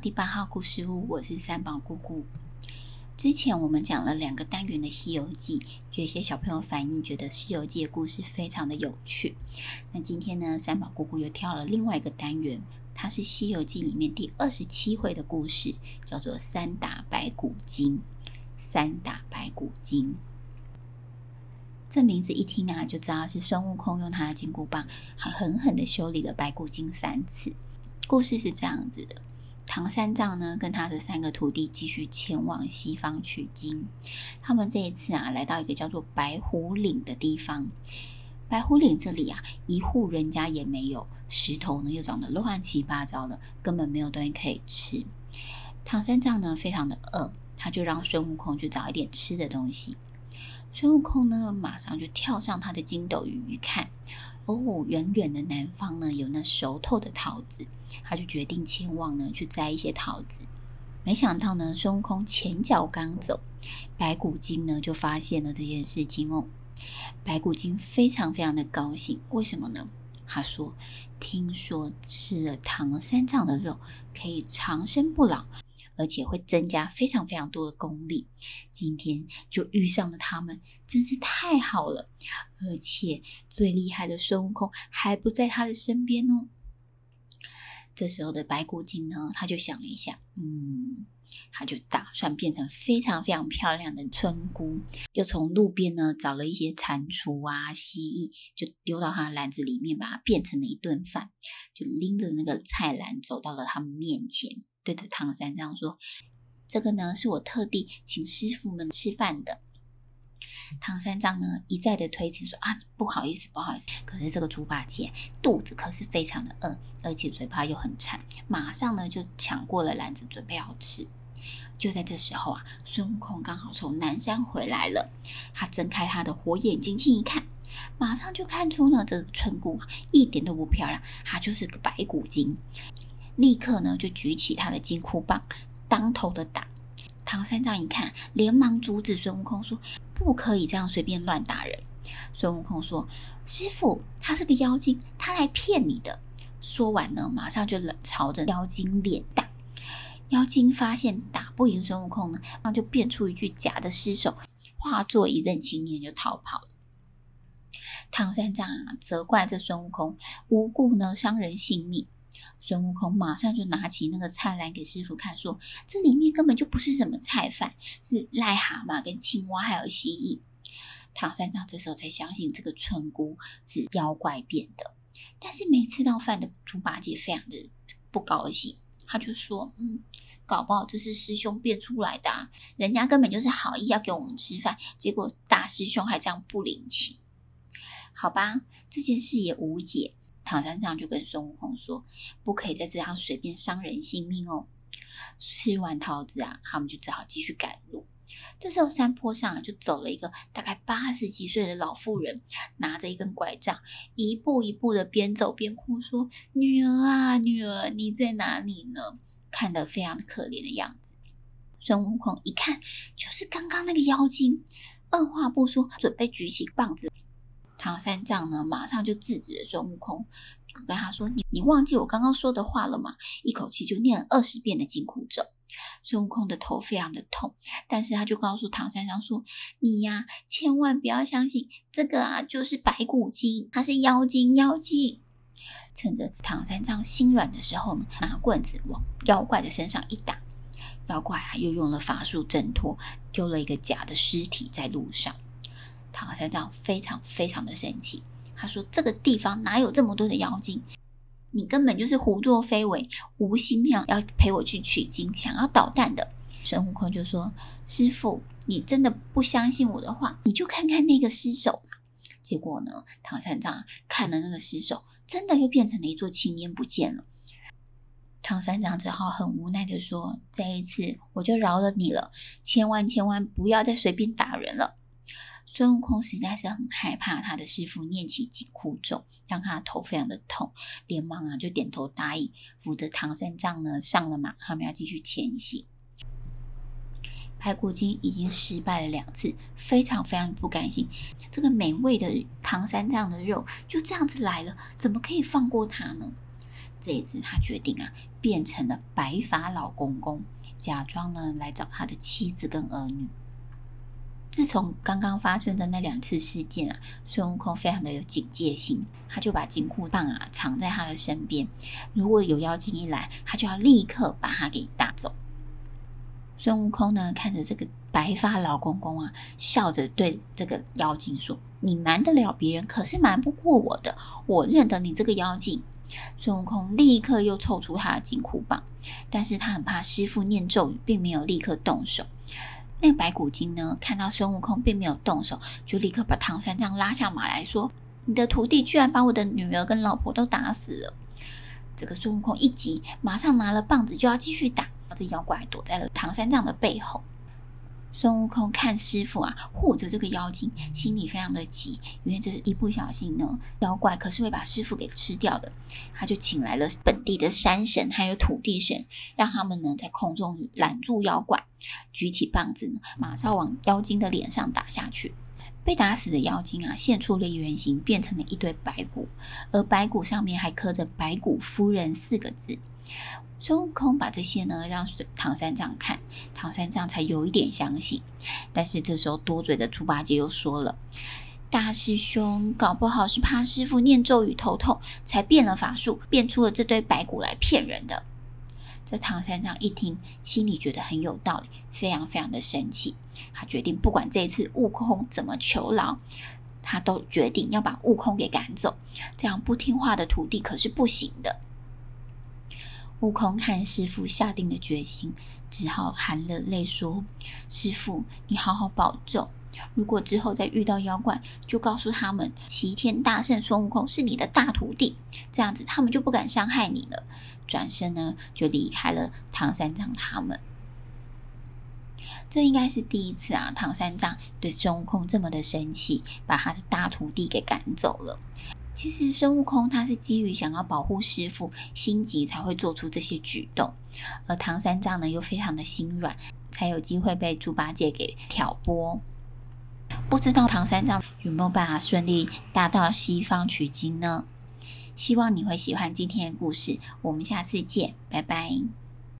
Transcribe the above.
第八号故事屋，我是三宝姑姑。之前我们讲了两个单元的《西游记》，有些小朋友反映觉得《西游记》的故事非常的有趣。那今天呢，三宝姑姑又挑了另外一个单元，它是《西游记》里面第二十七回的故事，叫做“三打白骨精”。三打白骨精，这名字一听啊，就知道是孙悟空用他的金箍棒，很狠狠的修理了白骨精三次。故事是这样子的：唐三藏呢，跟他的三个徒弟继续前往西方取经。他们这一次啊，来到一个叫做白虎岭的地方。白虎岭这里啊，一户人家也没有，石头呢又长得乱七八糟的，根本没有东西可以吃。唐三藏呢，非常的饿，他就让孙悟空去找一点吃的东西。孙悟空呢，马上就跳上他的筋斗云一看。哦，远远的南方呢，有那熟透的桃子，他就决定前往呢去摘一些桃子。没想到呢，孙悟空前脚刚走，白骨精呢就发现了这件事情哦。白骨精非常非常的高兴，为什么呢？他说：“听说吃了唐三藏的肉可以长生不老。”而且会增加非常非常多的功力。今天就遇上了他们，真是太好了。而且最厉害的孙悟空还不在他的身边哦。这时候的白骨精呢，他就想了一下，嗯，他就打算变成非常非常漂亮的村姑，又从路边呢找了一些蟾蜍啊、蜥蜴，就丢到他的篮子里面，把它变成了一顿饭，就拎着那个菜篮走到了他们面前。对着唐三藏说：“这个呢，是我特地请师傅们吃饭的。”唐三藏呢，一再的推辞说：“啊，不好意思，不好意思。”可是这个猪八戒肚子可是非常的饿，而且嘴巴又很馋，马上呢就抢过了篮子，准备要吃。就在这时候啊，孙悟空刚好从南山回来了，他睁开他的火眼金睛一看，马上就看出了这个村姑啊，一点都不漂亮，她就是个白骨精。立刻呢，就举起他的金箍棒，当头的打。唐三藏一看，连忙阻止孙悟空说：“不可以这样随便乱打人。”孙悟空说：“师傅，他是个妖精，他来骗你的。”说完呢，马上就冷朝着妖精脸打。妖精发现打不赢孙悟空呢，那就变出一具假的尸首，化作一阵青烟就逃跑了。唐三藏啊，责怪这孙悟空无故呢伤人性命。孙悟空马上就拿起那个菜篮给师傅看，说：“这里面根本就不是什么菜饭，是癞蛤蟆、跟青蛙还有蜥蜴。”唐三藏这时候才相信这个村姑是妖怪变的。但是没吃到饭的猪八戒非常的不高兴，他就说：“嗯，搞不好这是师兄变出来的啊，人家根本就是好意要给我们吃饭，结果大师兄还这样不领情。好吧，这件事也无解。”唐三藏就跟孙悟空说：“不可以再这样随便伤人性命哦。”吃完桃子啊，他们就只好继续赶路。这时候山坡上就走了一个大概八十几岁的老妇人，拿着一根拐杖，一步一步的边走边哭，说：“女儿啊，女儿，你在哪里呢？”看得非常可怜的样子。孙悟空一看，就是刚刚那个妖精，二话不说，准备举起棒子。唐三藏呢，马上就制止了孙悟空，跟他说：“你你忘记我刚刚说的话了吗？”一口气就念了二十遍的紧箍咒。孙悟空的头非常的痛，但是他就告诉唐三藏说：“你呀，千万不要相信这个啊，就是白骨精，他是妖精，妖精。”趁着唐三藏心软的时候呢，拿棍子往妖怪的身上一打，妖怪啊又用了法术挣脱，丢了一个假的尸体在路上。唐三藏非常非常的生气，他说：“这个地方哪有这么多的妖精？你根本就是胡作非为，无心要要陪我去取经，想要捣蛋的。”孙悟空就说：“师傅，你真的不相信我的话，你就看看那个尸首吧。”结果呢，唐三藏看了那个尸首，真的又变成了一座青烟不见了。唐三藏只好很无奈的说：“这一次我就饶了你了，千万千万不要再随便打人了。”孙悟空实在是很害怕他的师傅念起紧箍咒，让他头非常的痛，连忙啊就点头答应，扶着唐三藏呢上了马，他们要继续前行。白骨精已经失败了两次，非常非常不甘心，这个美味的唐三藏的肉就这样子来了，怎么可以放过他呢？这一次他决定啊，变成了白发老公公，假装呢来找他的妻子跟儿女。自从刚刚发生的那两次事件啊，孙悟空非常的有警戒心，他就把金箍棒啊藏在他的身边，如果有妖精一来，他就要立刻把他给打走。孙悟空呢，看着这个白发老公公啊，笑着对这个妖精说：“你瞒得了别人，可是瞒不过我的，我认得你这个妖精。”孙悟空立刻又抽出他的金箍棒，但是他很怕师傅念咒语，并没有立刻动手。那个白骨精呢，看到孙悟空并没有动手，就立刻把唐三藏拉下马来说：“你的徒弟居然把我的女儿跟老婆都打死了！”这个孙悟空一急，马上拿了棒子就要继续打，这妖怪躲在了唐三藏的背后。孙悟空看师傅啊护着这个妖精，心里非常的急，因为这是一不小心呢，妖怪可是会把师傅给吃掉的。他就请来了本地的山神还有土地神，让他们呢在空中拦住妖怪，举起棒子呢，马上往妖精的脸上打下去。被打死的妖精啊，现出了原形，变成了一堆白骨，而白骨上面还刻着“白骨夫人”四个字。孙悟空把这些呢让唐三藏看，唐三藏才有一点相信。但是这时候多嘴的猪八戒又说了：“大师兄，搞不好是怕师傅念咒语头痛，才变了法术，变出了这堆白骨来骗人的。”这唐三藏一听，心里觉得很有道理，非常非常的生气。他决定不管这一次悟空怎么求饶，他都决定要把悟空给赶走。这样不听话的徒弟可是不行的。悟空看师傅下定了决心，只好含了泪说：“师傅，你好好保重。如果之后再遇到妖怪，就告诉他们齐天大圣孙悟空是你的大徒弟，这样子他们就不敢伤害你了。”转身呢，就离开了唐三藏他们。这应该是第一次啊，唐三藏对孙悟空这么的生气，把他的大徒弟给赶走了。其实孙悟空他是基于想要保护师傅，心急才会做出这些举动，而唐三藏呢又非常的心软，才有机会被猪八戒给挑拨。不知道唐三藏有没有办法顺利达到西方取经呢？希望你会喜欢今天的故事，我们下次见，拜拜。